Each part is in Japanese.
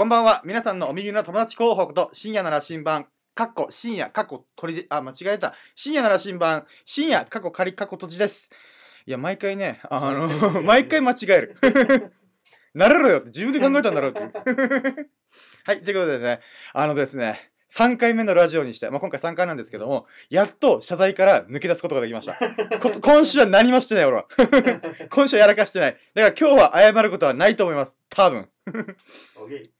こんばんは。皆さんのお耳の友達候補と深夜なら新版、かっこ深夜、かっこ取り、あ、間違えた。深夜なら新版、深夜、かっこ仮、かっこ閉じです。いや、毎回ね、あの、毎回間違える。なれろよって自分で考えたんだろうっていう。はい、ということでね、あのですね、3回目のラジオにして、まあ、今回3回なんですけども、やっと謝罪から抜け出すことができました。こ今週は何もしてない、俺は。今週はやらかしてない。だから今日は謝ることはないと思います。多分。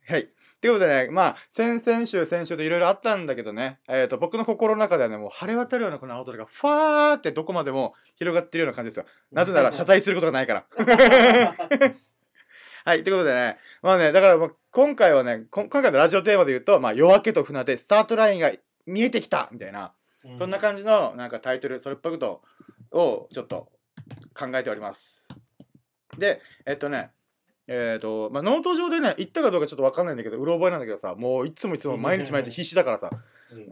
はい。ということでね、まあ、先々週、先週といろいろあったんだけどね、えっ、と、僕の心の中ではね、もう晴れ渡るようなこの青空が、ファーってどこまでも広がってるような感じですよ。なぜなら謝罪することがないから。はい、ということでね、まあね、だからもう今回はね、こ今回のラジオテーマで言うと、まあ、夜明けと船出、スタートラインが見えてきたみたいな、そんな感じのなんかタイトル、それっぽいことをちょっと考えております。で、えっとね、えっ、と、まあ、ノート上でね、言ったかどうかちょっとわかんないんだけど、うろ覚えなんだけどさ、もういつもいつも毎日毎日必死だからさ、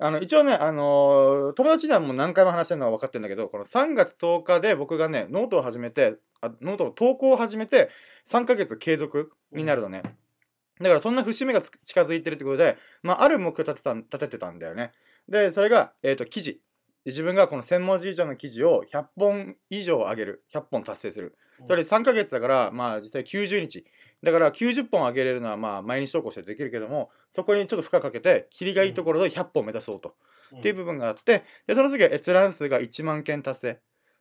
あの、一応ね、あのー友達にはもう何回も話してるのは分かってるんだけど、この3月10日で僕がね、ノートを始めて、あノートの投稿を始めて、3ヶ月継続になるのね。だからそんな節目がつ近づいてるってことで、まあ、ある目標立てたん立ててたんだよね。で、それが、えっ、と、記事。自分がこの1000文字以上の記事を100本以上上げる。100本達成する。それで3ヶ月だから、まあ実際90日。だから90本上げれるのはまあ毎日投稿してできるけども、そこにちょっと負荷かけて、切りがいいところで100本目指そうと。っていう部分があって、で、その次は閲覧数が1万件達成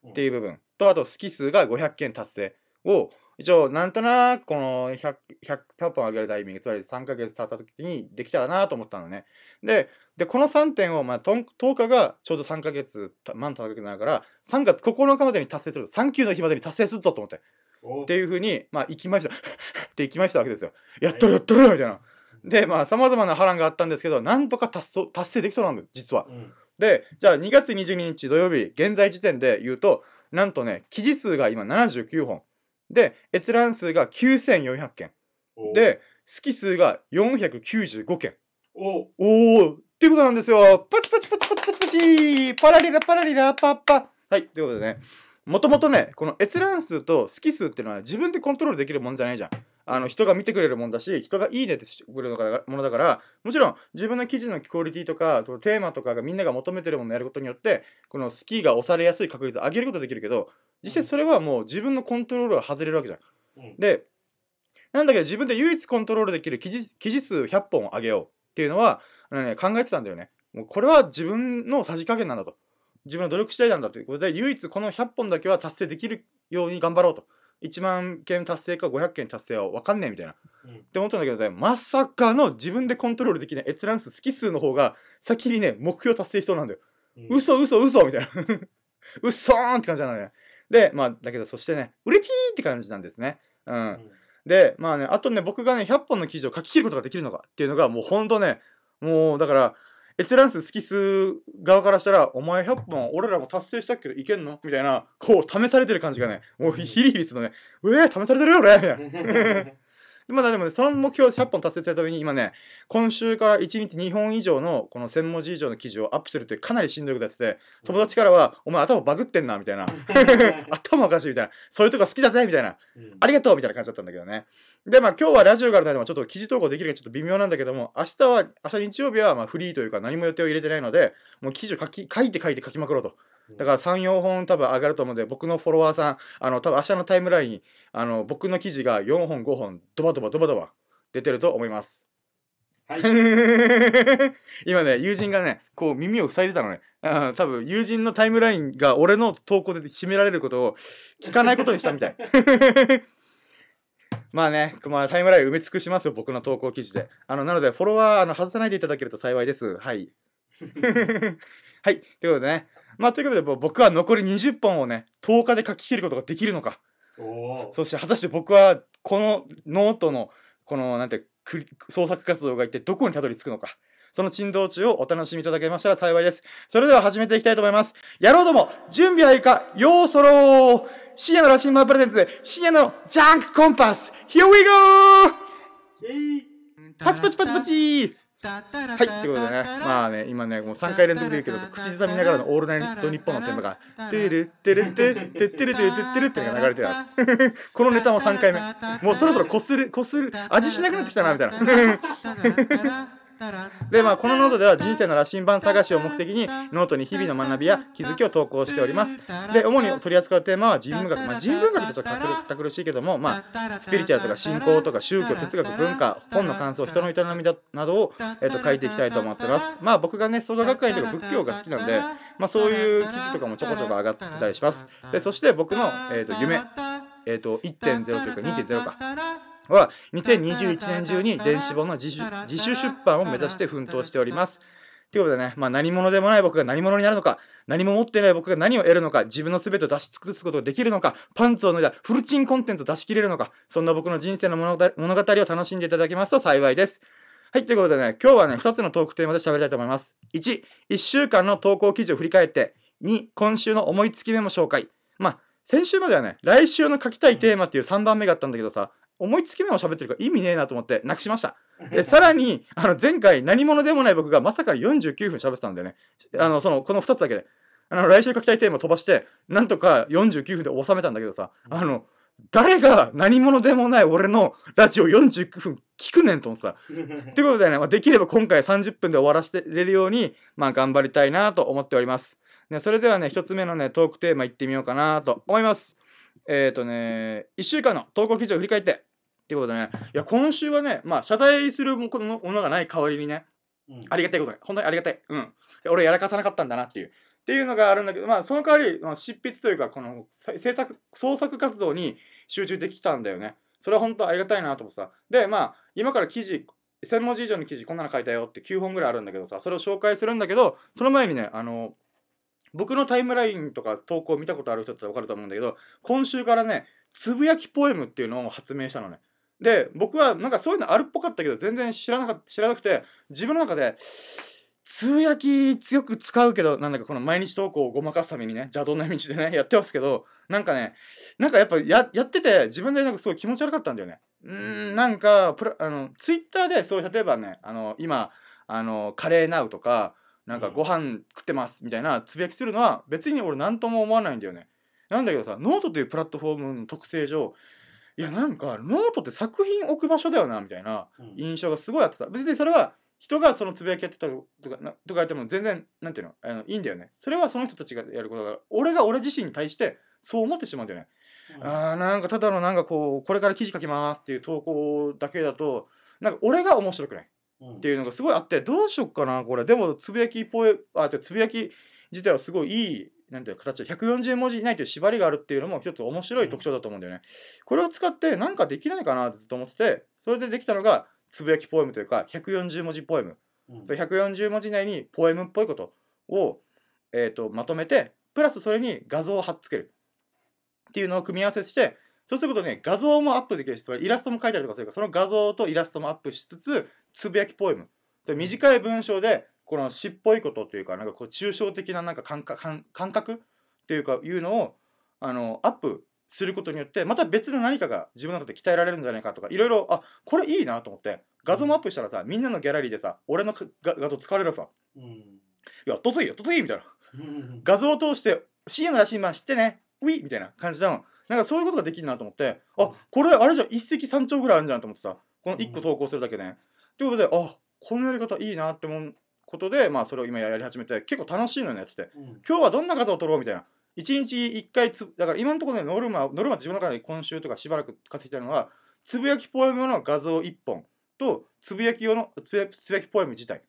っていう部分と、あと好き数が500件達成を、一応なんとなくこの 100, 100, 100本上げるタイミング、つまり3ヶ月経った時にできたらなと思ったのね。で、でこの3点を、まあ、とん10日がちょうど3ヶ月、た満3ヶ月になるから、3月9日までに達成する。3級の日までに達成するぞと思って。っていうふうに、まあ、行きました。って行きましたわけですよ。やっとるやっとるみたいな。で、まあ、様々な波乱があったんですけど、なんとか達成達成できそうなんだよ、実は。で、じゃあ2月22日土曜日、現在時点で言うと、なんとね、記事数が今79本。で、閲覧数が9400件。で、好き数が495件。おおーっていうことなんですよ。パチパチパチパチパチパチパラリラパラリラパッパ。はい、ということでね、もともとね、この閲覧数と好き数っていうのは自分でコントロールできるもんじゃないじゃん。あの人が見てくれるもんだし、人がいいねってしてくれるものだから、もちろん自分の記事のクオリティとか、そのテーマとかがみんなが求めてるものをやることによって、この好きが押されやすい確率を上げることができるけど、実際それはもう自分のコントロールが外れるわけじゃん。で、なんだけど自分で唯一コントロールできる記事記事数100本を上げようっていうのは、あのね、考えてたんだよね。もうこれは自分のさじ加減なんだと。自分の努力次第なんだということで、唯一この100本だけは達成できるように頑張ろうと。1万件達成か500件達成は分かんねえみたいな。って思ったんだけどね、まさかの自分でコントロールできない閲覧数、好き数の方が先にね、目標達成しそうなんだよ。嘘嘘嘘みたいな。うっそーんって感じなのね。で、まあ、だけどそしてね、うれぴーって感じなんですね。うん。で、まあね、あとね、僕がね、100本の記事を書き切ることができるのかっていうのが、もうほんとね、もうだから、閲覧数、好き数側からしたら、お前100本俺らも達成したけどいけんの？みたいな、こう、試されてる感じがね、もうヒリヒリするのね、うえー、試されてるよ俺！みたいな。まだでもね、その目標100本達成するために今ね、今週から1日2本以上のこの1000文字以上の記事をアップするってかなりしんどいことやってて、友達からは、お前頭バグってんな、みたいな。頭おかしいみたいな。そういうとこ好きだぜみたいな。ありがとうみたいな感じだったんだけどね。で、まあ今日はラジオがあるので、ちょっと記事投稿できるかちょっと微妙なんだけども、明日は、明日日曜日はまあフリーというか何も予定を入れてないので、もう記事を書き、書いて書いて書きまくろうと。だから3、4本多分上がると思うので、僕のフォロワーさん、あの、多分明日のタイムラインに、あの、僕の記事が4本、5本、ドバドバドバドバ出てると思います。はい。今ね、友人がね、こう耳を塞いでたのね。あー多分友人のタイムラインが俺の投稿で締められることを聞かないことにしたみたい。まあね、まあ、タイムライン埋め尽くしますよ、僕の投稿記事で。あの、なので、フォロワー、あの、外さないでいただけると幸いです。はい。はい。ということでね。まあ、ということで、僕は残り20本をね、10日で書き切ることができるのか。おそして、果たして僕は、このノートの、この、なんて、く創作活動が一体どこにたどり着くのか。その珍道中をお楽しみいただけましたら幸いです。それでは始めていきたいと思います。やろうども、準備はいいか、ようそろう深夜のラシンマンプレゼンツ、深夜のジャンクコンパス !Here we go! パチパチパチパチはい、ということでね、まあね、今ね、もう3回連続で言うけど、口ずさみながらのオールナイトニッポンのテーマが、てるてるててってるてるてるっていうのが流れてるやつ。このネタも3回目。もうそろそろこする、こする、味しなくなってきたな、みたいな。で、まあ、このノートでは人生の羅針盤探しを目的に、ノートに日々の学びや気づきを投稿しております。で、主に取り扱うテーマは人文学。まあ、人文学ってちょっと堅苦しいけども、まあ、スピリチュアルとか信仰とか宗教、哲学、文化、本の感想、人の営みだなどを、えっ、と、書いていきたいと思ってます。まあ、僕がね、創価学会とか仏教が好きなんで、まあ、そういう記事とかもちょこちょこ上がってたりします。で、そして僕の、えっ、と、夢、えっ、と、1.0というか2.0か。は2021年中に電子本の自主自主出版を目指して奮闘しております。ということでね、まあ何者でもない僕が何者になるのか、何も持っていない僕が何を得るのか、自分の全てを出し尽くすことができるのか、パンツを脱いだフルチンコンテンツを出し切れるのか、そんな僕の人生の物語を楽しんでいただけますと幸いです。はい、ということでね、今日はね、2つのトークテーマで喋りたいと思います。1、1週間の投稿記事を振り返って、2、今週の思いつきメモ紹介。まあ、先週まではね、来週の書きたいテーマっていう3番目があったんだけどさ、思いつき目を喋ってるから意味ねえなと思ってなくしました。で、さらに、あの、前回何者でもない僕がまさか49分喋ってたんだよね。あの、その、この2つだけで。あの、来週書きたいテーマ飛ばして、なんとか49分で収めたんだけどさ、あの、誰が何者でもない俺のラジオ49分聞くねんと思 ってことでね、まあ、できれば今回30分で終わらせれるように、まあ、頑張りたいなと思っております。ね、それではね、一つ目のね、トークテーマいってみようかなと思います。えっ、ー、とね、1週間の投稿記事を振り返って、っていうことでね、いや、今週はね、まあ、謝罪するものがない代わりにね、うん、ありがたいことね、本当にありがたい。うん。俺やらかさなかったんだなっていう。っていうのがあるんだけど、まあ、その代わり、まあ、執筆というか、この制作、創作活動に集中できたんだよね。それは本当ありがたいなと思ってさ。で、まあ、今から記事、1000文字以上の記事こんなの書いたよって9本ぐらいあるんだけどさ、それを紹介するんだけど、その前にね、あの、僕のタイムラインとか投稿を見たことある人だってわかると思うんだけど、今週からね、つぶやきポエムっていうのを発明したのね。で、僕はなんかそういうのあるっぽかったけど、全然知らなか、知らなくて、自分の中で、通訳強く使うけど、なんだかこの毎日投稿をごまかすためにね、邪道な道でね、やってますけど、なんかね、なんかやっぱややってて、自分でなんかすごい気持ち悪かったんだよね。うん、なんか、プラあの、ツイッターで、そう、例えばね、あの、今、あの、カレーなうとか、なんかご飯食ってますみたいなつぶやきするのは別に俺何とも思わないんだよね。なんだけどさ、ノートというプラットフォームの特性上、いやなんかノートって作品置く場所だよなみたいな印象がすごいあってさ別にそれは人がそのつぶやきやってたとかとか言っても全然なんていうのあのいいんだよね。それはその人たちがやることだから俺が俺自身に対してそう思ってしまうんだよね、うん、あーなんかただのなんかこうこれから記事書きますっていう投稿だけだとなんか俺が面白くないっていうのがすごいあってどうしよっかなこれ。でもつぶやきポエあつぶやき自体はすごいいいなんていう形で140文字以内という縛りがあるっていうのも一つ面白い特徴だと思うんだよね。これを使ってなんかできないかなってずっと思ってて、それでできたのがつぶやきポエムというか140文字ポエム。うん、140文字以内にポエムっぽいことを、えーと、まとめて、プラスそれに画像を貼っつける。っていうのを組み合わせして、そうすることね、画像もアップできるし、イラストも描いたりとかするから、その画像とイラストもアップしつつ、つぶやきポエム。短い文章でこの詩っぽいことっていうかなんかこう抽象的ななんか感覚感覚っていうかいうのをあのアップすることによってまた別の何かが自分の中で鍛えられるんじゃないかとかいろいろあこれいいなと思って画像もアップしたらさみんなのギャラリーでさ俺の画像使われるさ「うん、いやとついよとつい」みたいな。画像を通して「CM のらしいまあ知ってねウィみたいな感じのなんかそういうことができるなと思ってあこれあれじゃ一石三鳥ぐらいあるんじゃんと思ってさこの1個投稿するだけで、ね。ということであこのやり方いいなって思うことで、まあ、それを今やり始めて結構楽しいのねやって。て、うん、今日はどんな画像を撮ろうみたいな。1日1回つだから今のところねノルマノルマ自分の中で今週とかしばらく稼いたのはつぶやきポエムの画像1本とつぶやき用のつぶやきポエム自体。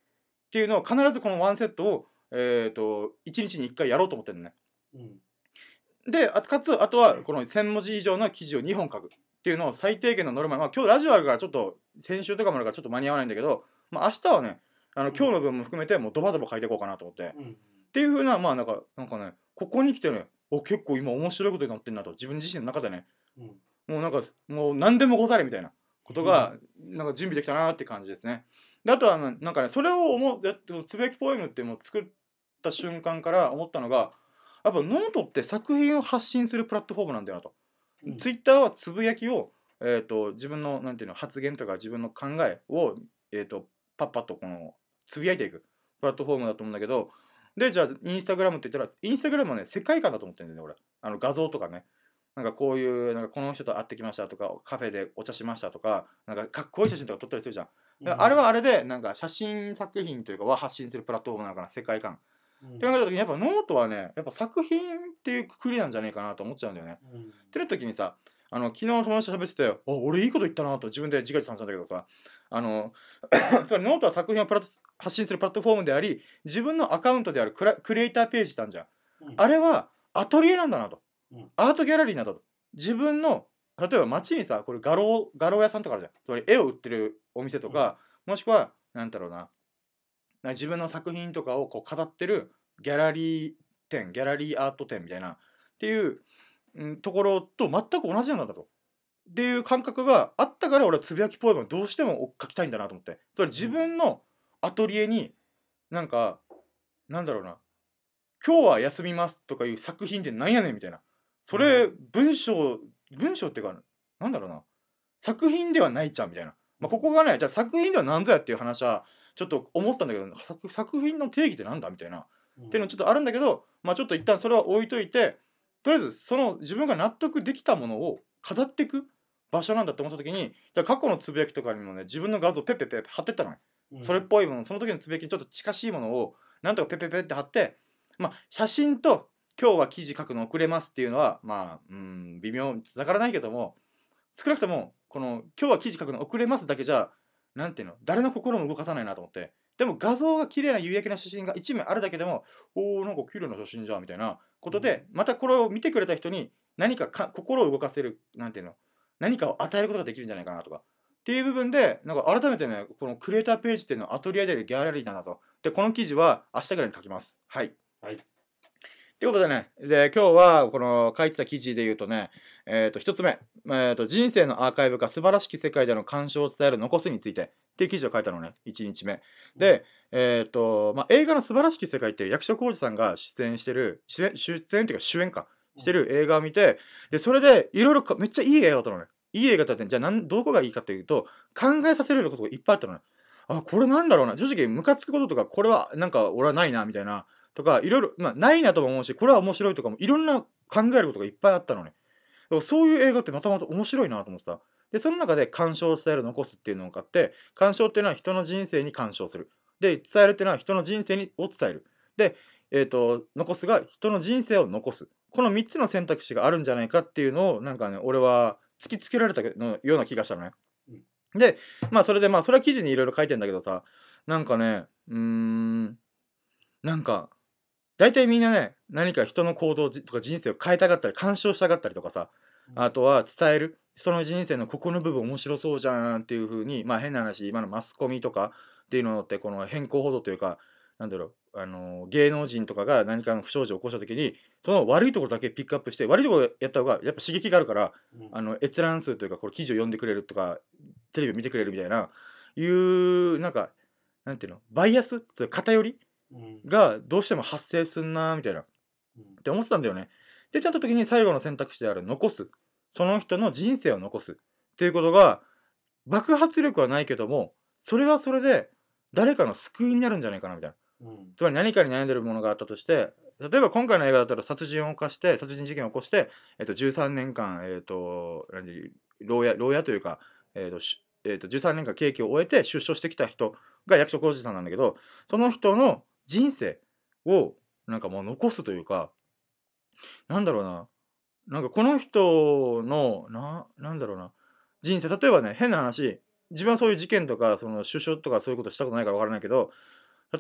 っていうのを必ずこのワンセットを、えーと、1日に1回やろうと思ってるのね。うん、であかつあとはこの1000文字以上の記事を2本書くっていうのを最低限のノルマまあ今日ラジオあるからちょっと先週とかもあるからちょっと間に合わないんだけど、まあ、明日はねあの今日の分も含めてもうドバドバ書いていこうかなと思って、うん、っていうふうなまあなんかなんかねここに来てねお結構今面白いことになってんなと自分自身の中でね、うん、もうなんかもう何でもござれみたいなことが、なんか準備できたなって感じですね。であとはなんかねそれを思うつぶやきポエムってもう作った瞬間から思ったのがやっぱノートって作品を発信するプラットフォームなんだよなと、うん、ツイッターはつぶやきを、えーと、自分のなんていうの発言とか自分の考えを、えーとパッパッとこのつぶやいていく。プラットフォームだと思うんだけど。でじゃあインスタグラムって言ったらインスタグラムはね世界観だと思ってるんだよね俺。あの画像とかね。なんかこういうなんかこの人と会ってきましたとかカフェでお茶しましたとかなんかかっこいい写真とか撮ったりするじゃん、あれはあれでなんか写真作品というかは発信するプラットフォームなのかな世界観。うん。って考えた時にやっぱノートはねやっぱ作品っていうくくりなんじゃねえかなと思っちゃうんだよね。うん。ってな時にさあの昨日友達と喋っててあ俺いいこと言ったなと自分で自画自賛したんだけどさあの つまりノートは作品を発信するプラットフォームであり自分のアカウントであるクラクリエイターページなんじゃん。うん。あれはアトリエなんだなと、うん。アートギャラリーなんだと。自分の例えば街にさこれ画廊画廊屋さんとかあるじゃん。つまり絵を売ってるお店とか、もしくはなんだろうな。自分の作品とかをこう飾ってるギャラリー店ギャラリーアート店みたいなっていう、うん、ところと全く同じなんだと。っていう感覚があったから俺はつぶやきポエムをどうしても書きたいんだなと思って。つまり自分のアトリエになんかなんだろうな今日は休みますとかいう作品ってなんやねんみたいな。それ文章文章っていうかなんだろうな作品ではないじゃんみたいな、まあ、ここがねじゃあ作品では何ぞやっていう話はちょっと思ったんだけど作作品の定義ってなんだみたいなっていうのちょっとあるんだけど、まあ、ちょっと一旦それは置いといてとりあえずその自分が納得できたものを飾っていく場所なんだって思った時にじゃあ過去のつぶやきとかにもね自分の画像ペッペッペッペ貼ってったのね、うん。それっぽいものその時のつぶやきにちょっと近しいものをなんとかペッペッペッって貼ってまあ写真と今日は記事書くの遅れますっていうのはまあうん微妙つながらないけども少なくともこの今日は記事書くの遅れますだけじゃなんていうの誰の心も動かさないなと思ってでも画像が綺麗な夕焼けな写真が1枚あるだけでもおーなんか綺麗な写真じゃんみたいなことでまたこれを見てくれた人に何かか心を動かせるなんていうの？何かを与えることができるんじゃないかなとか。っていう部分でなんか改めてねこのクリエイターページっていうのはアトリエであるギャラリーなんだと。でこの記事は明日ぐらいに書きます。はい。はいということでね、で今日はこの書いてた記事で言うとね、えっ、と、一つ目、えーと、人生のアーカイブか素晴らしき世界での鑑賞を伝える残すについてっていう記事を書いたのね、1日目。で、えっ、と、まあ、映画の素晴らしき世界って役所広司さんが出演してる、出演出演っていうか主演か、してる映画を見て、で、それでいろいろめっちゃいい映画だったのね。いい映画だったね。じゃあなん、どこがいいかっていうと、考えさせられることがいっぱいあったのね。あ、これなんだろうな。正直、ムカつくこととか、これはなんか俺はないな、みたいな。とか、いろいろ、まあ、ないなとも思うし、これは面白いとかも、いろんな考えることがいっぱいあったのね。だからそういう映画ってまたまた面白いなと思ってた。で、その中で鑑賞を伝える残すっていうのを買って、鑑賞っていうのは人の人生に鑑賞する。で、伝えるっていうのは人の人生にを伝える。で、えっ、と、残すが人の人生を残す。この3つの選択肢があるんじゃないかっていうのを、なんかね、俺は突きつけられたのような気がしたのね。で、まあそれで、まあそれは記事にいろいろ書いてんだけどさ、なんかね、うーん、なんか、大体みんなね、何か人の行動とか人生を変えたがったり、干渉したがったりとかさ、あとは伝える、その人生のここの部分面白そうじゃんっていう風に、まあ変な話、今のマスコミとかっていうのって、この変更報道というか、なんだろう、あの芸能人とかが何かの不祥事を起こした時に、その悪いところだけピックアップして、悪いところやった方がやっぱ刺激があるから、うん。あの閲覧数というか、これ記事を読んでくれるとか、テレビを見てくれるみたいな、いう、なんか、なんていうの、バイアス？というか偏り？うんがどうしても発生すんなみたいなっうんて思ってたんだよね。で、ちゃんと時に最後の選択肢である残す。その人の人生を残す。っていうことが、爆発力はないけども、それはそれで誰かの救いになるんじゃないかなみたいな。うんつまり何かに悩んでるものがあったとして、例えば今回の映画だったら殺人を犯して、殺人事件を起こして、えっと、13年間、えっと、何牢屋、牢屋というか、えっと、しえっと、13年間刑期を終えて出所してきた人が役所広司さんなんだけど、その人の人生をなんかもう残すというか、なんだろうな、なんかこの人の、な、なんだろうな、人生、例えばね、変な話、自分はそういう事件とか、その出所とかそういうことしたことないからわからないけど、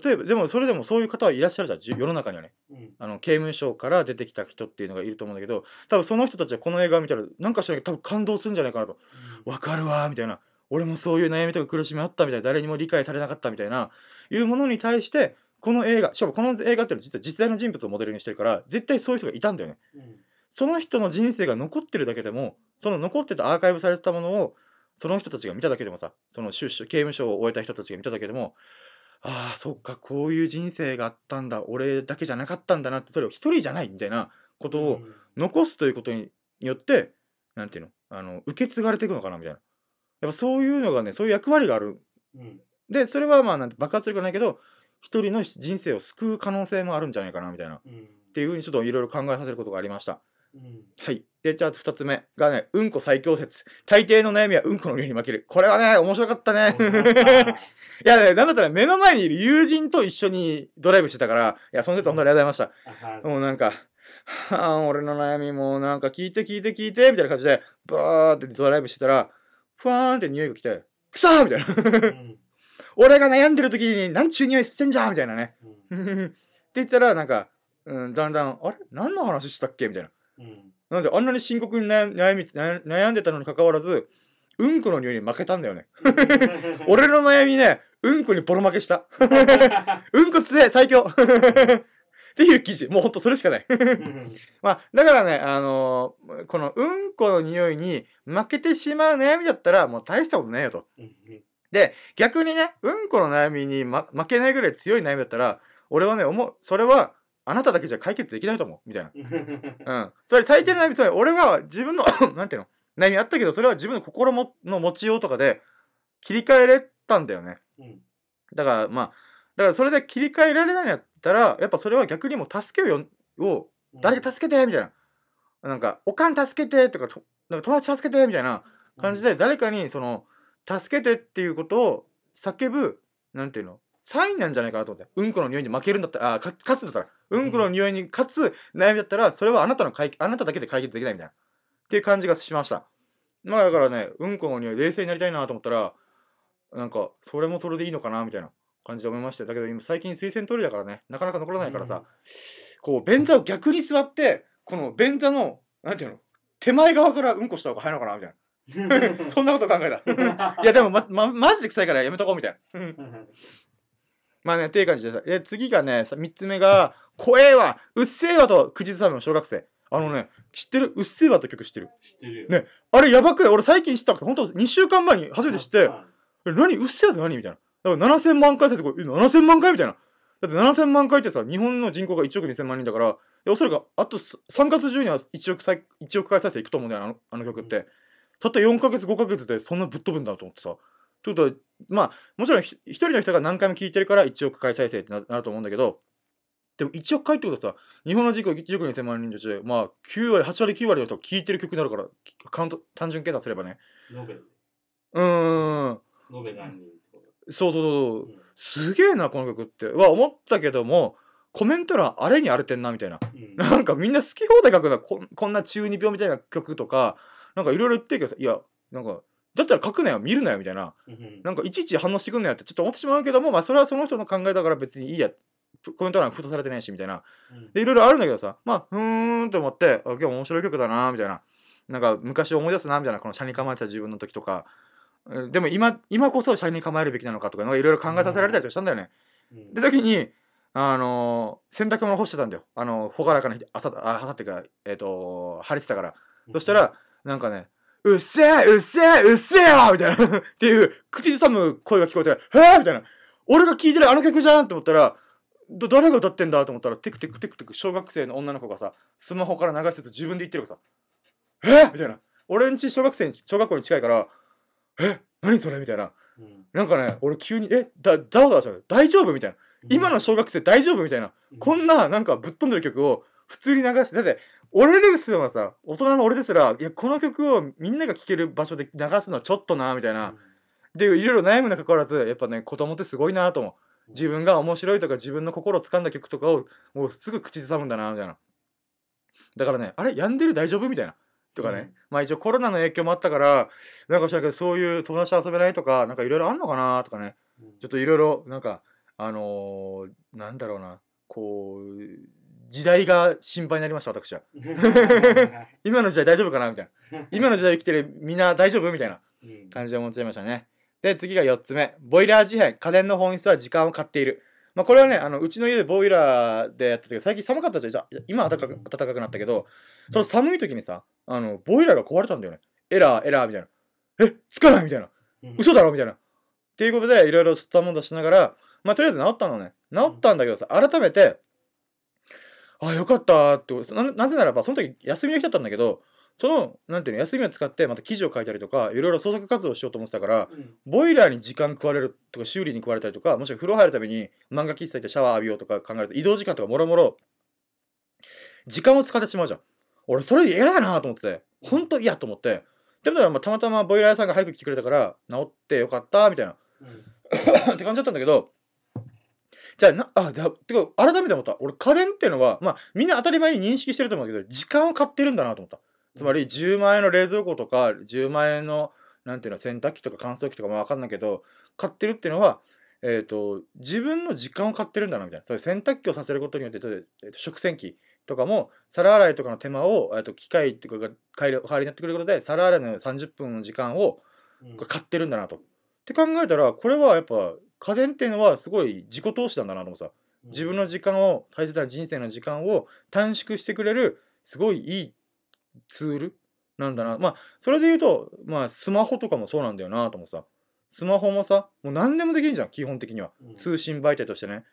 例えば、でもそれでもそういう方はいらっしゃるじゃん、じ世の中にはね。うん。あの刑務所から出てきた人っていうのがいると思うんだけど、多分その人たちはこの映画を見たら、なんかしら多分感動するんじゃないかなと。わかるわーみたいな。俺もそういう悩みとか苦しみあったみたいな、誰にも理解されなかったみたいな、いうものに対して、この映画、しかもこの映画って実は実在の人物をモデルにしてるから、絶対そういう人がいたんだよね。うんその人の人生が残ってるだけでも、その残ってたアーカイブされてたものを、その人たちが見ただけでもさ、その出所刑務所を終えた人たちが見ただけでも、ああ、そっか、こういう人生があったんだ、俺だけじゃなかったんだなって、それを一人じゃないみたいなことを残すということによって、なんていうの、あの受け継がれていくのかなみたいな。やっぱそういうのがね、そういう役割があるうんでそれはまあなんて爆発力はないけど一人の人生を救う可能性もあるんじゃないかなみたいな。っうん。ていうふうにちょっといろいろ考えさせることがありました。うん。はい。でじゃあ2つ目がねうんこ最強説。大抵の悩みはうんこの匂いに負ける。これはね面白かったね。いやねなんだったら目の前にいる友人と一緒にドライブしてたからいやその説本当にありがとうございました。あは。もうなんか、はあ、俺の悩みもなんか聞いて聞いて聞いてみたいな感じで、バーってドライブしてたら、ふわーんって匂いが来て、くさーみたいな。うん俺が悩んでる時になんちゅう匂いしてんじゃんみたいなね。うんって言ったら、なんか、うん、だんだん、あれ？何の話したっけ？みたいな。うんなんであんなに深刻に悩悩み悩悩んでたのに関わらず、うんこの匂いに負けたんだよね。俺の悩みね、うんこにボロ負けした。うんこ強え最強っていう記事。もうほんとそれしかない。うんまあ、だからね、あのーこのうんこの匂いに負けてしまう悩みだったら、もう大したことねえよと。うん逆にね、うんこの悩みに、ま、負けないぐらい強い悩みだったら、俺はね、思う、それは、あなただけじゃ解決できないと思う。みたいな。うん。つまり大抵の悩み、つまり俺は自分の、なんていうの悩みあったけど、それは自分の心もの持ちようとかで切り替えれたんだよね。うんだから、まあ、だからそれで切り替えられないんだったら、やっぱそれは逆にもう助けをよを誰か助けてみたいな。なんか、おかん助けてとか、となんか友達助けてみたいな感じで、誰かにその、助けてっていうことを叫ぶ、なんていうの、サインなんじゃないかなと思って。うんこの匂いに負けるんだったら、あ、か勝つんだったら、うんこの匂いに勝つ悩みだったら、それはあなたの解あなただけで解決できないみたいな。っていう感じがしました。まあだからね、うんこの匂い冷静になりたいなと思ったら、なんか、それもそれでいいのかなみたいな感じで思いました。だけど今最近推薦取りだからね、なかなか残らないからさ、こう便座を逆に座ってこの便座のなんていうの？手前側からうんこした方が早いのかなみたいな そんなこと考えた？いやでもま、ま、マジで臭いからやめとこうみたいな。まあねっていう感じでさ。で次がねさ3つ目が「怖えわうっせえわ」と口ずさむの小学生。あのね知ってる？うっせえわって曲知ってる？知ってるよ。ねあれやばくない？俺最近知った本当2週間前に初めて知ってえ何うっせえわって何？みたいな。だから7000万回再生これえ7000万回みたいな。だって7000万回ってさ日本の人口が1億2000万人だからでおそらくあとす3月中には1億再1億回再生いくと思うんだよあのあの曲って、たった4ヶ月5ヶ月でそんなぶっ飛ぶんだと思ってさ。ということはまあもちろんひ一人の人が何回も聞いてるから1億回再生ってななると思うんだけどでも1億回ってことはさ日本の人口1億2000万人の中でまあ9割8割9割の人が聞いてる曲になるからカウント単純計算すればね。延べうーん。延べ何人そうそうそうとすげえなこの曲って。は思ったけどもコメント欄あれに荒れてんなみたいな。うん。なんかみんな好き放題書くなこんこんな中二病みたいな曲とかなんかいろいろ言ってるけどさいやなんかだったら書くなよ見るなよみたいな。うんなんかいちいち反応してくんなよってちょっと思ってしまうけどもまあそれはその人の考えだから別にいいや。コメント欄封鎖されてないしみたいな。うん。でいろいろあるんだけどさまあふーんと思ってあ今日も面白い曲だなみたいな。なんか昔を思い出すなみたいな。この車に構えてた自分の時とか。うんでも今今こそ車に構えるべきなのかとかいろいろ考えさせられたりとかしたんだよね。うん。で時にあのー洗濯物干してたんだよ。あの朗らかな日朝あ朝ってかえっ、と晴れてたから。そしたらなんかね「うっせえうっせえうっせえわ!」みたいな。っていう口ずさむ声が聞こえて「へえ!」みたいな。俺が聴いてるあの曲じゃんって思ったらど誰が歌ってんだと思ったらテクテクテクテク小学生の女の子がさスマホから流しつつ自分で言ってるからさ「えみたいな。俺んち小学生に小学校に近いから「え何それ?」みたいな。うん。なんかね俺急に「えだざわざわした大丈夫?」みたいな。今の小学生大丈夫？みたいな。こんななんかぶっ飛んでる曲を普通に流してだって俺ですらさ大人の俺ですらいやこの曲をみんなが聴ける場所で流すのはちょっとなみたいな、でいろいろ悩むにかかわらずやっぱね子供ってすごいなと思う。自分が面白いとか自分の心を掴んだ曲とかをもうすぐ口ずさむんだなみたいな。だからねあれ病んでる大丈夫みたいな。とかね、うん。まあ一応コロナの影響もあったからなんか知らんけどそういう友達と遊べないとかなんかいろいろあんのかなとかね。ちょっといろいろなんかあのー、なんだろうな。こう時代が心配になりました私は。今の時代大丈夫かなみたいな。今の時代生きてるみんな大丈夫みたいなうん。感じで思っちゃいましたね。で次が4つ目。ボイラー事変家電の本質は時間を買っている。まあこれはねあのうちの家でボイラーでやった時最近寒かったじゃん。じゃあ今暖かく暖かくなったけどその寒い時にさあのボイラーが壊れたんだよね。エラーエラーみたいな。えつかないみたいな。うん。嘘だろみたいな。っていうことで、いろいろ吸ったもんだしながら、まあ、とりあえず治ったのね。治ったんだけどさ、改めて、あ、よかったって、ななぜならば、その時休みの日だったんだけど、そのなんていうの休みを使ってまた記事を書いたりとかいろいろ創作活動をしようと思ってたからうん。ボイラーに時間食われるとか修理に食われたりとかもしくは風呂入るために漫画喫茶行ってシャワー浴びようとか考えると移動時間とかもろもろ時間を使ってしまうじゃん。俺それ嫌だなと思っててほん。と嫌と思って。でもまあたまたまボイラー屋さんが早く来てくれたから治ってよかったみたいな。うん。って感じだったんだけどじゃあなあだてか改めて思った。俺家電っていうのはまあみんな当たり前に認識してると思うけど時間を買ってるんだなと思った。つまり10万円の冷蔵庫とか10万円のなんていうの洗濯機とか乾燥機とかも分かんないけど買ってるっていうのはえー、と自分の時間を買ってるんだなみたいな。そういう洗濯機をさせることによって、例えばえーと食洗機とかも皿洗いとかの手間を、えー、と機械っていうかが代わりになってくれることで皿洗いの30分の時間をうん。これ買ってるんだなと。って考えたらこれはやっぱ家電っていうのはすごい自己投資なんだなと思ってさ自分の時間を大切な人生の時間を短縮してくれるすごいいいツールなんだな。まあそれで言うとまあスマホとかもそうなんだよなと思ってさスマホもさもう何でもできるじゃん基本的には。うん。通信媒体としてね。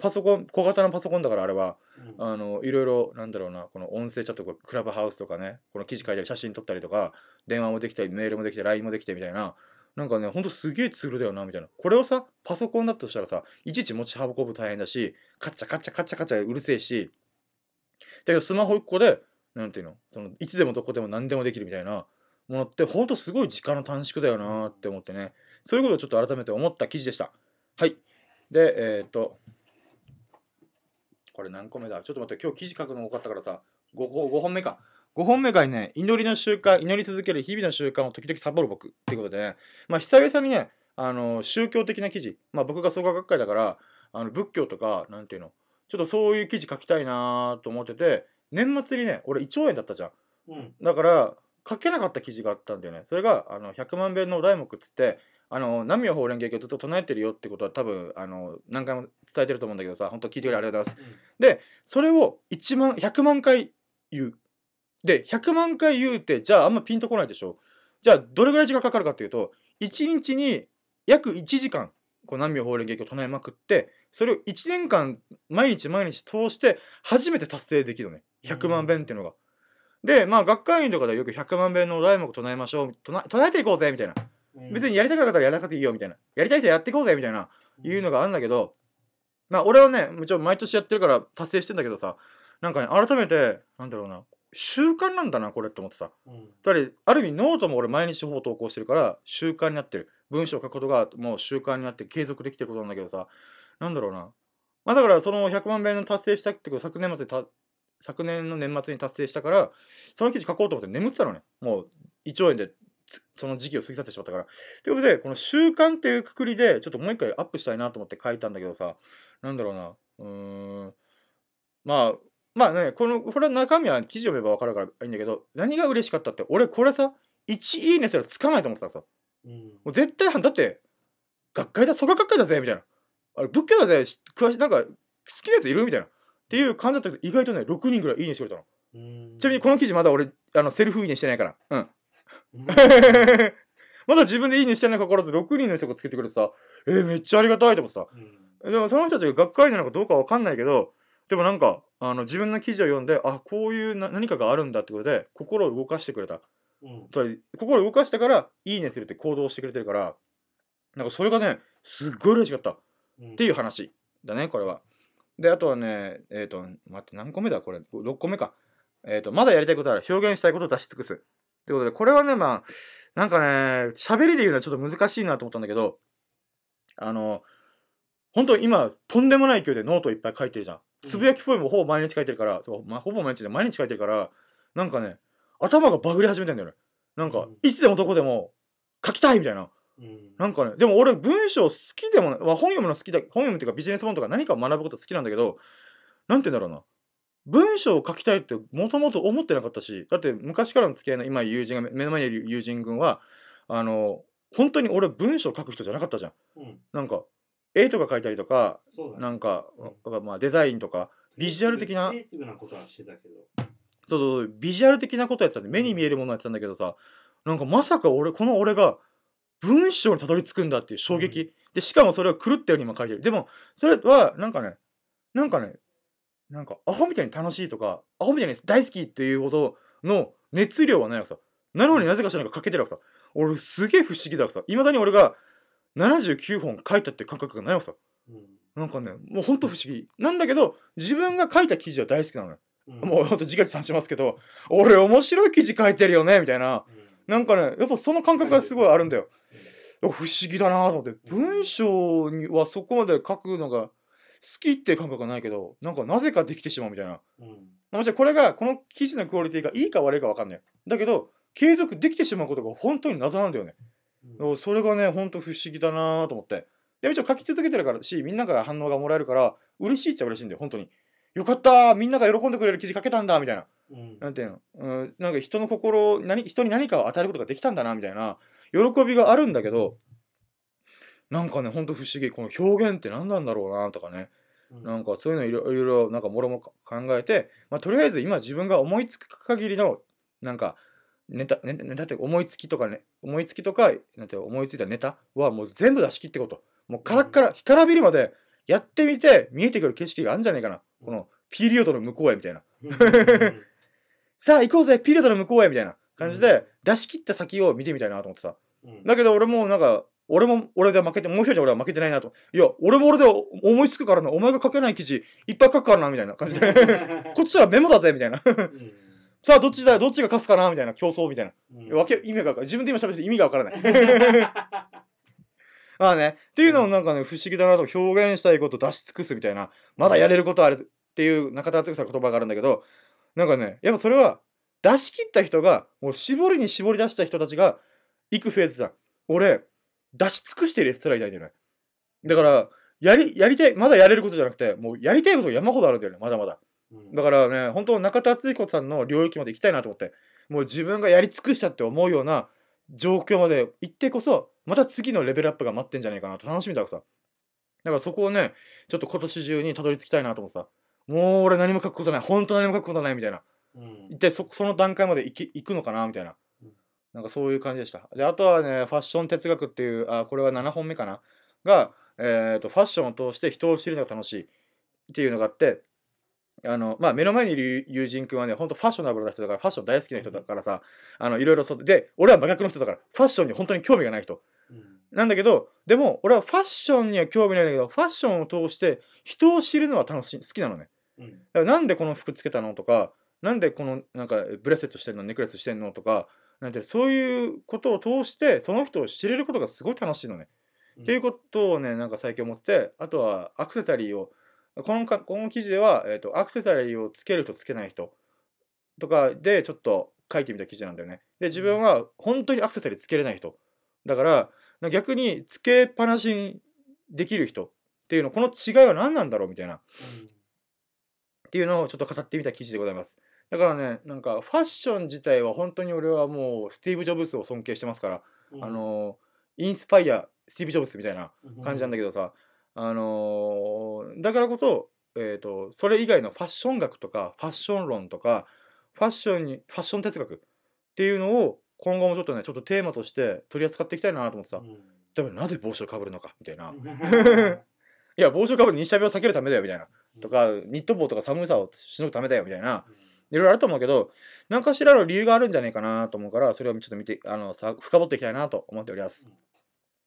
パソコン小型のパソコンだからあれは。うん。あのいろいろなんだろうなこの音声チャットとかクラブハウスとかねこの記事書いたり写真撮ったりとか電話もできたりメールもできて LINE もできてみたいななんかねほんとすげえツールだよなみたいな。これをさパソコンだとしたらさいちいち持ち運ぶ大変だしカッチャカッチャカッチャカッチャうるせえしだけどスマホ1個でなんていうのそのいつでもどこでも何でもできるみたいなものってほんとすごい時間の短縮だよなって思ってね。そういうことをちょっと改めて思った記事でした。はい。でえっ、とこれ何個目だ？ちょっと待って今日記事書くの多かったからさ 5, 5本目か。5本目がね祈りの習慣祈り続ける日々の習慣を時々サボる僕っていうことでねまあ久々にねあの宗教的な記事まあ僕が創価学会だからあの仏教とかなんていうのちょっとそういう記事書きたいなと思ってて年末にね俺胃腸炎だったじゃん。うん。だから書けなかった記事があったんだよね。それがあの100万遍のお題目っつってあの南無法蓮華経をずっと唱えてるよってことは多分あの何回も伝えてると思うんだけどさ本当聞いてくれてありがとうございます。それを1万100万回言うで100万回言うってじゃああんまピンとこないでしょ。じゃあどれぐらい時間かかるかっていうと1日に約1時間こう南無法蓮華経を唱えまくってそれを1年間毎日毎日通して初めて達成できるのね。100万遍っていうのが。でまあ学会員とかではよく100万遍のお題目唱えましょう唱え唱えていこうぜみたいな。うん。別にやりたくなかったらやらなくていいよみたいな。やりたい人はやっていこうぜみたいないうのがあるんだけどまあ俺はねもちろん毎年やってるから達成してんだけどさなんかね改めてなんだろうな習慣なんだなこれって思ってさうん。だからある意味ノートも俺毎日ほぼ投稿してるから習慣になってる。文章を書くことがもう習慣になって継続できてることなんだけどさ。なんだろうな。まあだからその100万遍の達成したってこと昨年末にた昨年の年末に達成したからその記事書こうと思って眠ってたのね。もう胃腸炎でつその時期を過ぎ去ってしまったから。ということでこの習慣っていうくくりでちょっともう一回アップしたいなと思って書いたんだけどさ。なんだろうな。うーん。まあまあねこのこれは中身は記事読めば分かるからいいんだけど何が嬉しかったって俺これさ1いいねすらつかないと思ってたからさ。うん。もう絶対だって学会だ蘇我学会だぜみたいな。あれ仏教だぜし詳しいなんか好きなやついるみたいな。っていう感じだったけど意外とね6人ぐらいいいねしてくれたの。うん。ちなみにこの記事まだ俺あのセルフいいねしてないから。うん。うん。まだ自分でいいねしてないにかかわらず6人の人がつけてくれてさえー、めっちゃありがたいと思ってさ。うん。でもその人たちが学会なのかどうかわかんないけどでもなんかあの自分の記事を読んであこういうな何かがあるんだってことで心を動かしてくれた。うん。つまり心を動かしたからいいねするって行動をしてくれてるからなんかそれがねすっごい嬉しかった。っうん。ていう話だねこれは。であとはねえっ、と待って何個目だ？これ6個目か。えっ、とまだやりたいことある。表現したいことを出し尽くす。ってことでこれはねまあなんかね喋りで言うのはちょっと難しいなと思ったんだけどあの本当今とんでもない勢いでノートいっぱい書いてるじゃんつぶやきポエムをほぼ毎日書いてるから、まあ、ほぼ毎日で毎日書いてるからなんかね頭がバグり始めてんだよね。なんか、うん。いつでもどこでも書きたいみたいな。うん。なんかねでも俺文章好きでもない、まあ、本読むの好きだ本読むっていうかビジネス本とか何かを学ぶこと好きなんだけどなんて言うんだろうな。文章を書きたいってもともと思ってなかったしだって昔からの付き合いの今友人が目の前にいる友人軍はあの本当に俺文章書く人じゃなかったじゃん。うん。なんか絵とか描いたりとかそうだね。なんかうまあデザインとかビジュアル的な。クリエイティブなことはしてたけど。そうそうそうビジュアル的なことやってたんで目に見えるものやってたんだけどさなんかまさか俺この俺が文章にたどり着くんだっていう衝撃、でしかもそれを狂ったように今書いてる。でもそれはなんかねなんかねなんかアホみたいに楽しいとかアホみたいに大好きっていうほどの熱量はないわけさ。なのになぜかしらんか書けてるわけさ。俺すげえ不思議だわけさ。いまだに俺が79本書いたって感覚がないわけさ。うん。なんかねもうほんと不思議。なんだけど自分が書いた記事は大好きなのようん。もうほんと自画自賛しますけど俺面白い記事書いてるよねみたいな。うん。なんかねやっぱその感覚がすごいあるんだよ。不思議だなと思って。文章にはそこまで書くのが好きって感覚がないけどなんかなぜかできてしまうみたいな。うん。もちろんこれがこの記事のクオリティがいいか悪いか分かんない。だけど継続できてしまうことが本当に謎なんだよねうん。それがね本当不思議だなと思って。でもちろん書き続けてるからしみんなから反応がもらえるから嬉しいっちゃ嬉しいんだよ本当に。よかったみんなが喜んでくれる記事書けたんだみたいな。うん。なんていうの、うん、なんか人の心何人に何かを与えることができたんだなみたいな喜びがあるんだけどなんかねほんと不思議。この表現って何なんだろうなとかね。うん。なんかそういうのいろいろなんかもろもろ考えて、まあ、とりあえず今自分が思いつく限りのなんかネタネタって思いつきとかね思いつきとかなんて思いついたネタはもう全部出し切ってこと。もうカラッカラ干からびるまでやってみて見えてくる景色があるんじゃないかな。このピリオドの向こうへみたいな。うん。さあ行こうぜピリオドの向こうへみたいな。感じで出し切った先を見てみたいなと思ってさうん。だけど俺もなんか俺も俺で負けてもう一人で俺は負けてないなと。いや俺も俺で思いつくからな。お前が書けない記事いっぱい書くからなみたいな感じで。こっちはメモだぜみたいな。うんさあどっちだどっちが勝つかなみたいな競争みたいな。うん。わけ意味が自分で今喋ってて意味がわからない。まあねっていうのをなんかね不思議だなと表現したいことを出し尽くすみたいなまだやれることあるっていう中田敦子さんの言葉があるんだけどなんかねやっぱそれは出し切った人がもう絞りに絞り出した人たちが行くフェーズだ。俺出し尽くしてるやつらいないんじゃないだからやりやりたいまだやれることじゃなくてもうやりたいことが山ほどあるんだよねまだまだ。うんだからね、本当中田敦彦さんの領域まで行きたいなと思って、もう自分がやり尽くしたって思うような状況まで行ってこそ、また次のレベルアップが待ってんじゃないかなと楽しみだからさ。だからそこをね、ちょっと今年中にたどり着きたいなと思ってさ、もう俺何も書くことない、本当何も書くことないみたいな。うん一体そその段階まで行き行くのかなみたいなうん。なんかそういう感じでした。で、あとはね、ファッション哲学っていう、あ、これは7本目かな。が、えっ、と、ファッションを通して人を知るのが楽しいっていうのがあって、あの、まあ、目の前にいる友人くんはね、ほんとファッショナブルな人だから、ファッション大好きな人だからさ、あの、いろいろそう、で、俺は真逆の人だから、ファッションに本当に興味がない人。うんなんだけど、でも、俺はファッションには興味ないんだけど、ファッションを通して人を知るのは楽しい、好きなのね。うんだからなんでこの服つけたのとか、なんでこのなんかブレスレットしてんの、ネックレスしてんのとか、なんてそういうことを通して、その人を知れることがすごい楽しいのね。っていうことをね、なんか最近思ってて、あとはアクセサリーを、このかこの記事では、えーと、アクセサリーをつける人つけない人とかでちょっと書いてみた記事なんだよね。で、自分は本当にアクセサリーつけれない人。だから、逆につけっぱなしにできる人っていうの、この違いは何なんだろうみたいな。っていうのをちょっと語ってみた記事でございます。だからね、なんかファッション自体は本当に俺はもうスティーブ・ジョブズを尊敬してますから、うんあのインスパイア、スティーブ・ジョブズみたいなうん感じなんだけどさ、あのーだからこそ、えー、とそれ以外のファッション学とかファッション論とかファッションにファッション哲学っていうのを今後もちょっとねちょっとテーマとして取り扱っていきたいなと思ってさ、うん。なぜ帽子をかぶるのかみたいな、いうんや帽子をかぶる日射病を避けるためだよみたいな。とかニット帽とか寒さをしのぐためだよみたいな。いろいろあると思うけど何かしらの理由があるんじゃないかなと思うからそれをちょっと見てあのさ深掘っていきたいなと思っております。うん。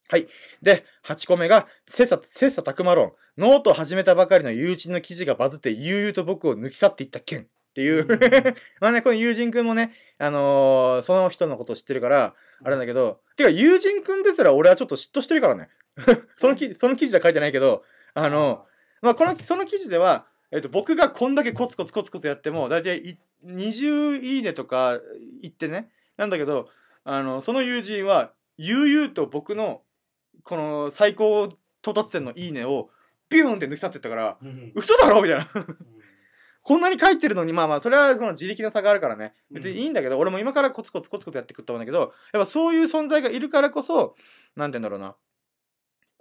はい。で、8個目が、切磋切磋琢磨論。ノートを始めたばかりの友人の記事がバズって悠々と僕を抜き去っていった件っていう。うん まあね、この友人くんもね、あのーその人のこと知ってるから、あれなんだけど、てか友人くんですら俺はちょっと嫉妬してるからね。そのきその記事では書いてないけど、あの、まあ、このその記事では、えっと、僕がこんだけコツコツコツコツやっても大体い20いいねとか言ってねなんだけどあのその友人は悠々と僕のこの最高到達点のいいねをビューンって抜き去ってったからうん。嘘だろみたいな。うん。こんなに書いてるのにまあまあそれはこの自力の差があるからね。別にいいんだけど、俺も今からコツコツコツコツやっていくと思うんだけどやっぱそういう存在がいるからこそなんて言うんだろうな。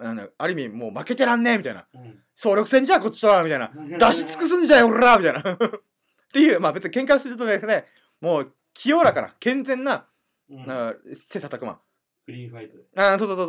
あのある意味もう負けてらんねえみたいな。うん。総力戦じゃこっちとらみたいな。出し尽くすんじゃよ俺らみたいな。っていうまあ別に喧嘩するとかじゃなくてもう清らかな健全なうん。切磋琢磨クリーンファイトあーそうそうそう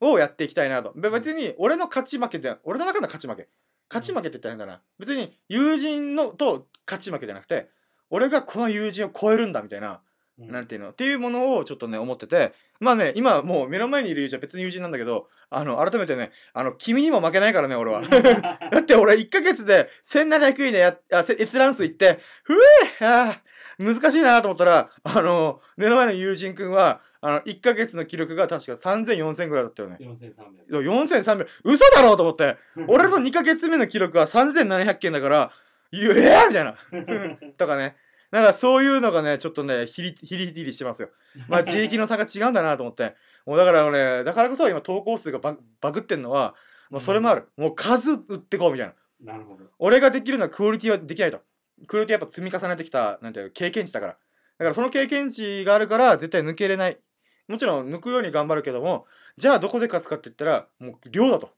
そう。をやっていきたいなと。べ別に俺の勝ち負けで俺の中の勝ち負け。勝ち負けって言ったら変だな。別に友人のと勝ち負けじゃなくて俺がこの友人を超えるんだみたいなうん。なんていうの？っていうものをちょっとね思ってて。まあね今もう目の前にいる友人は別に友人なんだけどあの改めてねあの君にも負けないからね俺は。だって俺1ヶ月で1700いいねやあせ閲覧数いってふえあー難しいなと思ったらあの目の前の友人くんはあの1ヶ月の記録が確か30004000ぐらいだったよね。4300。4300嘘だろうと思って。俺の2ヶ月目の記録は3700件だからいやえー？みたいな。とかね。なんかそういうのがねちょっとねヒリヒリヒリしてますよ。まあ地域の差が違うんだなと思って。もうだから俺だからこそ今投稿数がババグってんのはもうそれもある、もう数打ってこうみたいな。なるほど。俺ができるのはクオリティはできないとクオリティやっぱ積み重ねてきたなんていうの経験値だから。だからその経験値があるから絶対抜けれない。もちろん抜くように頑張るけどもじゃあどこで勝つかって言ったらもう量だと。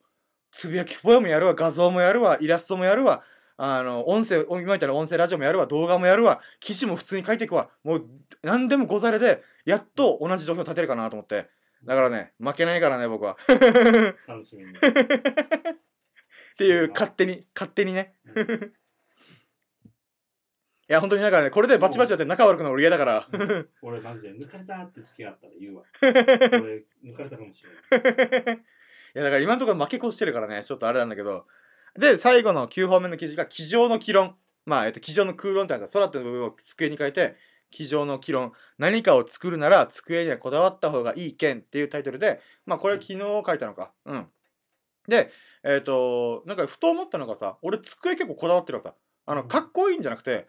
つぶやきポエムやるわ画像もやるわイラストもやるわあの音声今みたいな音声ラジオもやるわ動画もやるわ記事も普通に書いていくわ。もう何でもござれでやっと同じ土俵立てるかなと思って。だからね負けないからね僕は。楽しみに。っていう勝手に勝手にねいや本当にだからねこれでバチバチやって仲悪くなるの俺嫌だから。俺マジで抜かれたって時があったら言うわ。俺抜かれたかもしれない。いやだから今のところ負け越してるからねちょっとあれなんだけど。で最後の9本目の記事が机上の議論。まあ、えっと、机上の空論ってやつだ空っていう部分を机に書いて机上の議論。何かを作るなら机にはこだわった方がいい件っていうタイトルでまあこれ昨日書いたのか。うん。でえっ、となんかふと思ったのがさ俺机結構こだわってるからさ。あのかっこいいんじゃなくて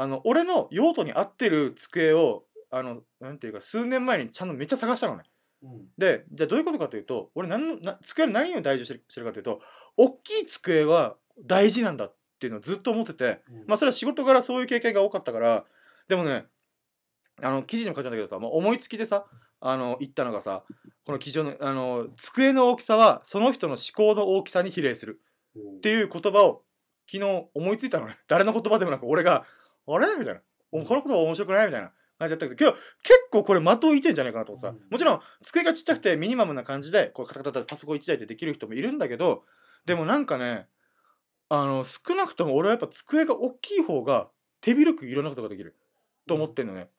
あの俺の用途に合ってる机をあのなんていうか数年前にちゃんとめっちゃ探したのね。うん。でじゃあどういうことかというと俺何のな机の何を大事にしてるしてるかというと大きい机は大事なんだっていうのをずっと思っててうん。まあそれは仕事柄そういう経験が多かったからでもねあの記事にも書いてあるんだけどさ、まあ、思いつきでさあの言ったのがさこの記事のあの机の大きさはその人の思考の大きさに比例するっていう言葉を昨日思いついたのね。誰の言葉でもなく俺が「あれ?」みたいな「おこの言葉面白くない?」みたいな感じだったけど今日結構これ的を射てんじゃないかなと思ってさうんもちろん机がちっちゃくてミニマムな感じでこうカタカタパソコン1台でできる人もいるんだけどでもなんかねあの少なくとも俺はやっぱ机が大きい方が手広くいろんなことができると思ってんのね。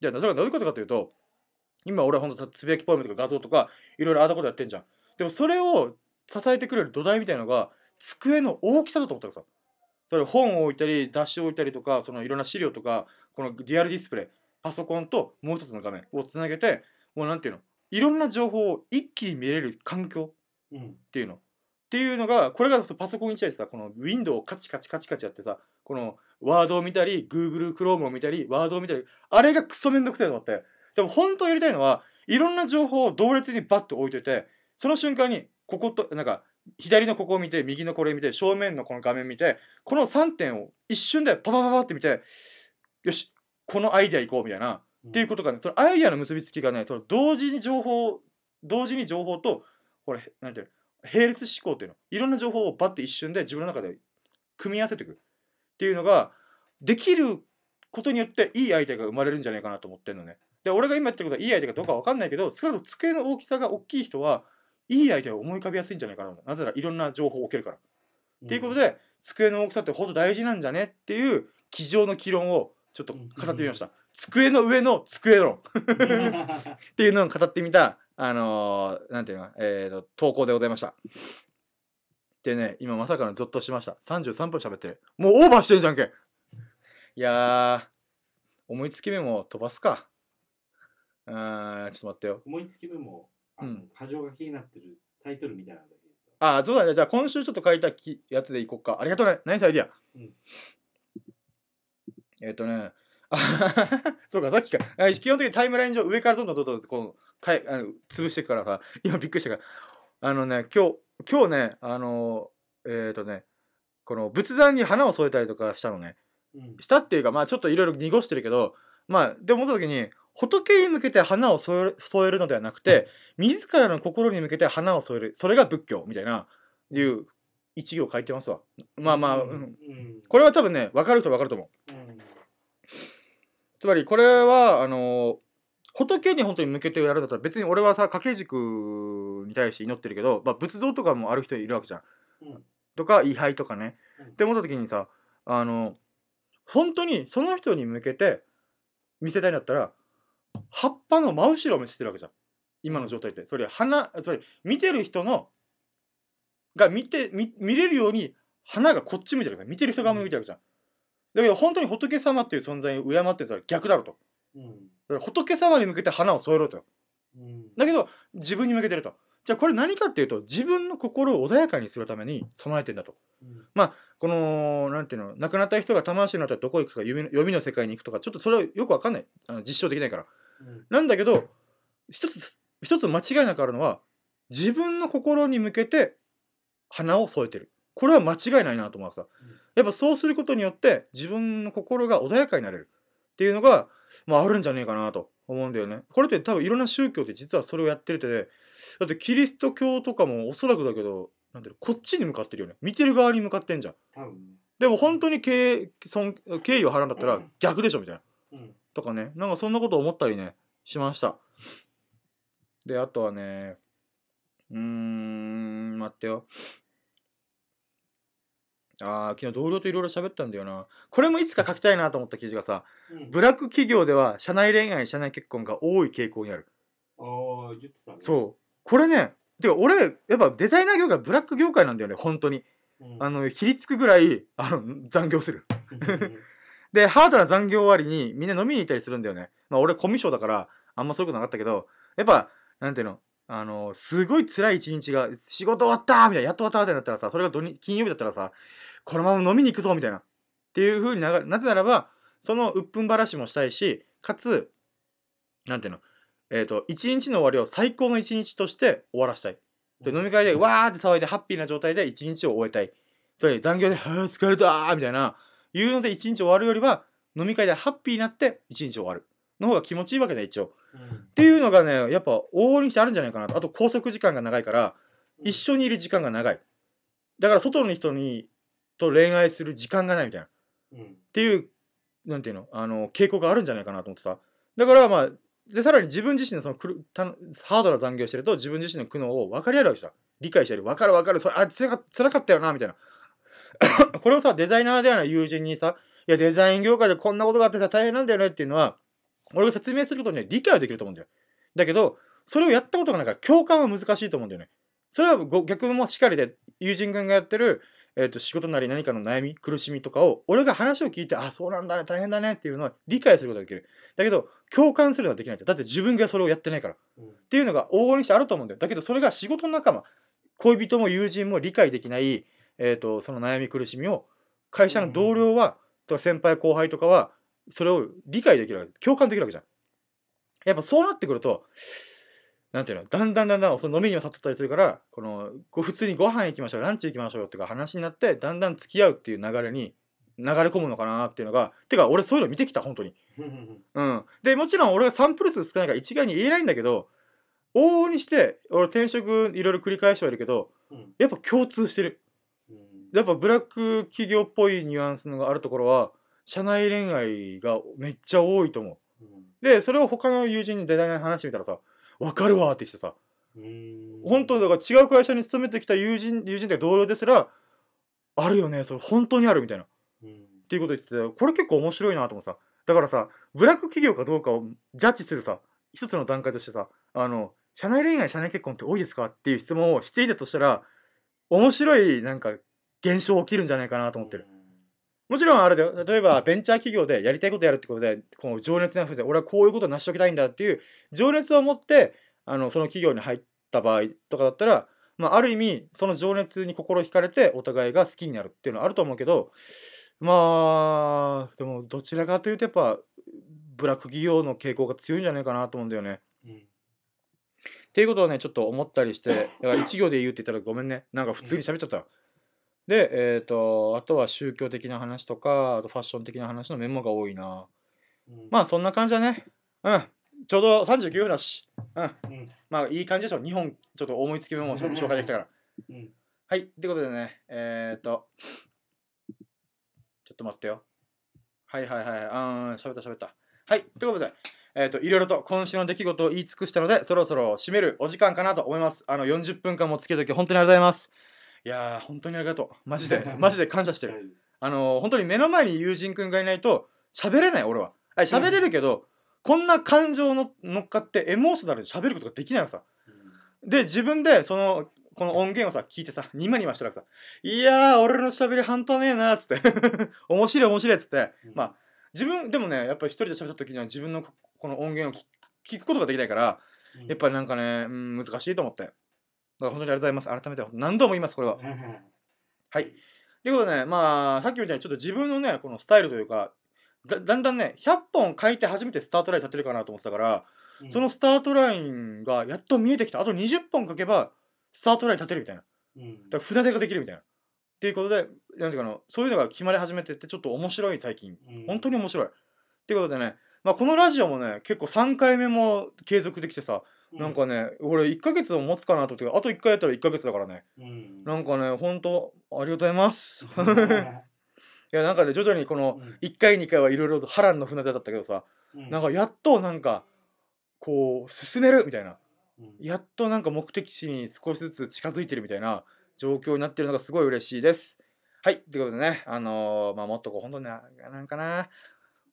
じゃあ、だからどういうことかというと、今俺はほんとさ、つぶやきポエムとか画像とか、いろいろああだことやってんじゃん。でもそれを支えてくれる土台みたいのが、机の大きさだと思ったらさ、それ本を置いたり、雑誌を置いたりとか、そのいろんな資料とか、このデュアルディスプレイ、パソコンともう一つの画面をつなげて、もうなんていうの、いろんな情報を一気に見れる環境うん。っていうの。っていうのが、これがパソコン1台でさ、このウィンドウをカチカチカチカチやってさ、このワードを見たり、Google Chrome を見たり、ワードを見たり、あれがクソめんどくさいと思って。でも本当はやりたいのは、いろんな情報を同列にバッと置いといて、その瞬間に、ここと、なんか、左のここを見て、右のこれ見て、正面のこの画面見て、この3点を一瞬でパパパパって見て、よし、このアイデア行こうみたいな。っていうことがね、そのアイデアの結びつきがね、その同時に情報、同時に情報と、これ、なんていうの、並列思考っていうの、いろんな情報をバッて一瞬で自分の中で組み合わせていくっていうのが、できることによっていいアイデアが生まれるんじゃないかなと思ってるのね。で、俺が今言ってることはいいアイデアかどうかわかんないけど、少なくとも机の大きさが大きい人は、いいアイデアを思い浮かびやすいんじゃないかなと。なぜならいろんな情報を置けるから。っていうことで、机の大きさってほんと大事なんじゃねっていう、机上の議論をちょっと語ってみました。机の上の机論。うん。っていうのを語ってみた、あのーなんていうの、えーと、投稿でございました。でね、今まさかのゾッとしました。33分喋ってる。もうオーバーしてんじゃんけん。いやー、思いつきメモ飛ばすか。うーん、ちょっと待ってよ。思いつきメモ、あのうん箇条書きになってるタイトルみたいなんだけど。あー、そうだね。じゃあ今週ちょっと書いたきやつでいこうか。ありがとうね。ナイスアイディア。うんえっ、とね、あ そうか、さっきか。あ基本的にタイムライン上、上からどんどんどんどんこうかいあの潰していくからさ、今びっくりしたから。あのね、今日、今日ね、あの、えっ、とね、この仏壇に花を添えたりとかしたのね。うん。したっていうか、まあちょっといろいろ濁してるけど、まあ、でも思った時に、仏に向けて花を添える添えるのではなくて、自らの心に向けて花を添える。それが仏教みたいな、いう一行書いてますわ。まあまあ、ううんん。これは多分ね、分かる人分かると思う。うん。つまりこれは、あのー仏に本当に向けてやるんだったら別に俺はさ掛け軸に対して祈ってるけど、まあ、仏像とかもある人いるわけじゃん。うんとか位牌とかね。うんって思った時にさあの本当にその人に向けて見せたいんだったら葉っぱの真後ろを見せてるわけじゃん。今の状態って。それ花つまり見てる人のが見て見見れるように花がこっち向いてるわけ見てる人が向いてるわけじゃん。だけど本当に仏様っていう存在を敬ってたら逆だろと。うん。だから仏様に向けて花を添えろと。うん。だけど自分に向けてると。じゃあこれ何かっていうと自分の心を穏やかにするために備えてんだと。うん。このなんていうの亡くなった人が魂になったらどこ行くか読みの世界に行くとかちょっとそれはよくわかんない。あの実証できないから。うん。なんだけど一つ一つ間違いなくあるのは自分の心に向けて花を添えてる。これは間違いないなと思うわけさ。やっぱそうすることによって自分の心が穏やかになれる。っていうのが、まあ、あるんじゃねえかなと思うんだよね。これって多分いろんな宗教って実はそれをやってるってでだってキリスト教とかもおそらくだけどなんていうのこっちに向かってるよね。見てる側に向かってんじゃん。多分ね。でも本当に敬尊敬意を払うんだったら逆でしょみたいな。うん。とかねなんかそんなこと思ったりねしましたであとはねうーん待ってよあー昨日同僚といろいろ喋ったんだよなこれもいつか書きたいなと思った記事がさうん。ブラック企業では社内恋愛社内結婚が多い傾向にあるああ、言ってたね。そうこれねてか俺やっぱデザイナー業界ブラック業界なんだよね本当にうん。あのひりつくぐらいあの残業するうん。で、ハードな残業終わりにみんな飲みに行ったりするんだよね。まあ俺コミュ障だからあんまそういうことなかったけど、やっぱ、なんていうの、あの、すごい辛い一日が、仕事終わったみたいな、やっと終わったみたいになったらさ、それが土日金曜日だったらさ、このまま飲みに行くぞみたいな。っていう風にながなぜならば、その鬱憤晴らしもしたいし、かつ、なんていうの、えっ、と、一日の終わりを最高の一日として終わらしたい。で飲み会でわーって騒いでハッピーな状態で一日を終えたい。それ残業で、はぁ、疲れたーみたいな、いうので一日終わるよりは、飲み会でハッピーになって一日終わる。の方が気持ちいいわけだ、一応。うん。っていうのがね、やっぱ往々にしてあるんじゃないかなと。あと拘束時間が長いから、一緒にいる時間が長い。だから外の人に、と恋愛する時間がないみたいな。っうん。ていう、なんていうの、あの、傾向があるんじゃないかなと思ってさ。だからまあ、で、さらに自分自身のそのくるたのハードな残業してると、自分自身の苦悩を分かり合うわけさ。理解してる。分かる分かる。それ、あ、つらかったよな、みたいな。これをさ、デザイナーではない友人にさ、いや、デザイン業界でこんなことがあってさ、大変なんだよねっていうのは、俺が説明することには理解はできると思うんだよ。だけど、それをやったことがないから共感は難しいと思うんだよね。それはご逆もしっかりで、友人君がやってる、えー、と仕事なり何かの悩み、苦しみとかを、俺が話を聞いて、あ、そうなんだね、大変だねっていうのは理解することができる。だけど、共感するのはできないん。だって自分がそれをやってないから。うん。っていうのが往々にしてあると思うんだよ。だけどそれが仕事仲間、恋人も友人も理解できない、えー、とその悩み苦しみを会社の同僚は、とか先輩後輩とかはそれを理解できるわけ共感できるわけじゃん。やっぱそうなってくるとなんていうのだんだんだんだんその飲みにも誘ったりするからこのこう普通にご飯行きましょうランチ行きましょうよとか話になってだんだん付き合うっていう流れに流れ込むのかなっていうのがてか俺そういうの見てきた本当に。うん。うん。で、もちろん俺がサンプル数少ないから一概に言えないんだけど、往々にして、俺転職いろいろ繰り返してはいるけど、うん。やっぱ共通してる。うん。やっぱブラック企業っぽいニュアンスのがあるところは、社内恋愛がめっちゃ多いと思う。うん。で、それを他の友人にデザイナーに話してみたらさ、わかるわって言ってさ、うん。本当だから違う会社に勤めてきた友人、友人って同僚ですら、あるよね、それ本当にあるみたいな。うん。っていうこと言っててこれ結構面白いなと思うさだからさブラック企業かどうかをジャッジするさ一つの段階としてさあの社内恋愛社内結婚って多いですかっていう質問をしていたとしたら面白いなんか現象起きるんじゃないかなと思ってるもちろんあれだよ例えばベンチャー企業でやりたいことやるってことでこの情熱にあふれて俺はこういうことを成し遂げたいんだっていう情熱を持ってあのその企業に入った場合とかだったらまあ、ある意味その情熱に心惹かれてお互いが好きになるっていうのはあると思うけどまあでもどちらかというとやっぱブラック企業の傾向が強いんじゃないかなと思うんだよね。うん。っていうことをねちょっと思ったりしてだから一行で言うって言ったらごめんねなんか普通に喋っちゃった。でえっ、とあとは宗教的な話とかあとファッション的な話のメモが多いな。うん。まあそんな感じだね。うん。ちょうど39分だし。うん。うん。まあいい感じでしょ。2本ちょっと思いつきメモを紹介できたから。うん。はい。ってことでね、えっ、と、ちょっと待ってよ。はいはいはい。あー、喋った喋った。はい。ということで、えっ、と、いろいろと今週の出来事を言い尽くしたので、そろそろ締めるお時間かなと思います。あの、40分間もつけとき、本当にありがとうございます。いやー、本当にありがとう。マジで、マジで感謝してる。あのー本当に目の前に友人くんがいないと、喋れない、俺は。あ喋れるけど、こんな感情の乗っかってエモーショナルで喋ることができないのさで自分でそのこの音源をさ聞いてさニマニマしたらさ「いやー俺の喋り半端ねえな」っつって「面白い面白い」っつってうんまあ自分でもねやっぱり一人で喋った時には自分のここの音源を聞聞くことができないからうんやっぱりなんかね、うん、難しいと思ってだから本当にありがとうございます改めて何度も言いますこれははい。ということでね、まあ、さっきみたいにちょっと自分のね、このスタイルというか、だだんだんね、100本書いて初めてスタートライン立てるかなと思ってたから、うんそのスタートラインがやっと見えてきた。あと20本書けば、スタートライン立てるみたいな。うんだから船出ができるみたいな。っていうことで、なんていうかな、そういうのが決まり始めてって、ちょっと面白い最近。うん本当に面白い。っていうことでね、まあ、このラジオもね、結構3回目も継続できてさ、なんかね、俺1ヶ月も持つかなと思って、あと1回やったら1ヶ月だからね。うんなんかね、ほんと、ありがとうございます。いや、なんかね、徐々にこの、1回2回はいろいろと波乱の船出だったけどさ、なんかやっとなんか、こう、進めるみたいな。やっとなんか目的地に少しずつ近づいてるみたいな状況になってるのがすごい嬉しいです。はい、ということでね、あのーまあ、もっとこう、本当にな、なんかな、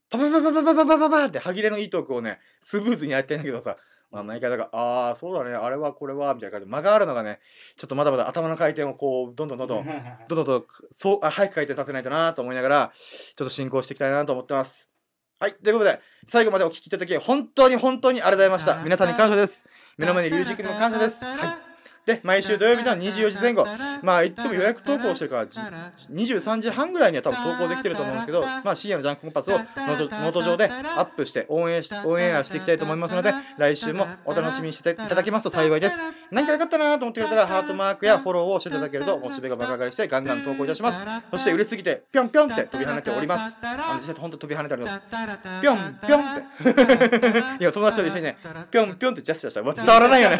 パパパパパパパパパパって歯切れのいいトークをね、スムーズにやってんだけどさ、まあ、毎回だから、ああ、そうだね、あれはこれは、みたいな感じで間があるのがね、ちょっとまだまだ頭の回転をこう、どんどんどんどん、どんどんどんそうあ早く回転させないとなと思いながら、ちょっと進行していきたいなと思ってます。はい、ということで、最後までお聞きいただき、本当に本当にありがとうございました。皆さんに感謝です。目の前に龍神君にも感謝です。はい。で、毎週土曜日の24時前後、まあ、いつも予約投稿してるから、23時半ぐらいには多分投稿できてると思うんですけど、まあ、深夜のジャンクコンパスをノート上でアップして応援し、応援していきたいと思いますので、来週もお楽しみにしていただけますと幸いです。何か良かったなと思ってくれたら、ハートマークやフォローをしていただけると、モチベが爆上がりして、ガンガン投稿いたします。そして、売れすぎて、ぴょんぴょんって飛び跳ねております。あの、実際本当飛び跳ねております。ぴょんぴょんって。いや、友達と一緒にね、ぴょんぴょんってジャスチャーしたら、伝わらないよね。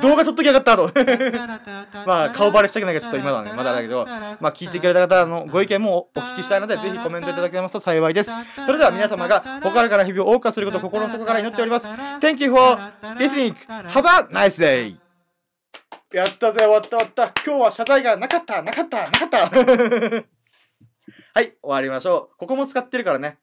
動画撮っときやがった。まあ、顔バレしたくないからちょっと今のはね、まだだけど、まあ、聞いてくれた方のご意見もお聞きしたいので、ぜひコメントいただけますと幸いです。それでは皆様が、ここからから日々を謳歌することを心の底から祈っております。Thank you for listening. Have a nice day. やったぜ、終わった終わった。今日は謝罪がなかった、なかった、なかった。はい、終わりましょう。ここも使ってるからね。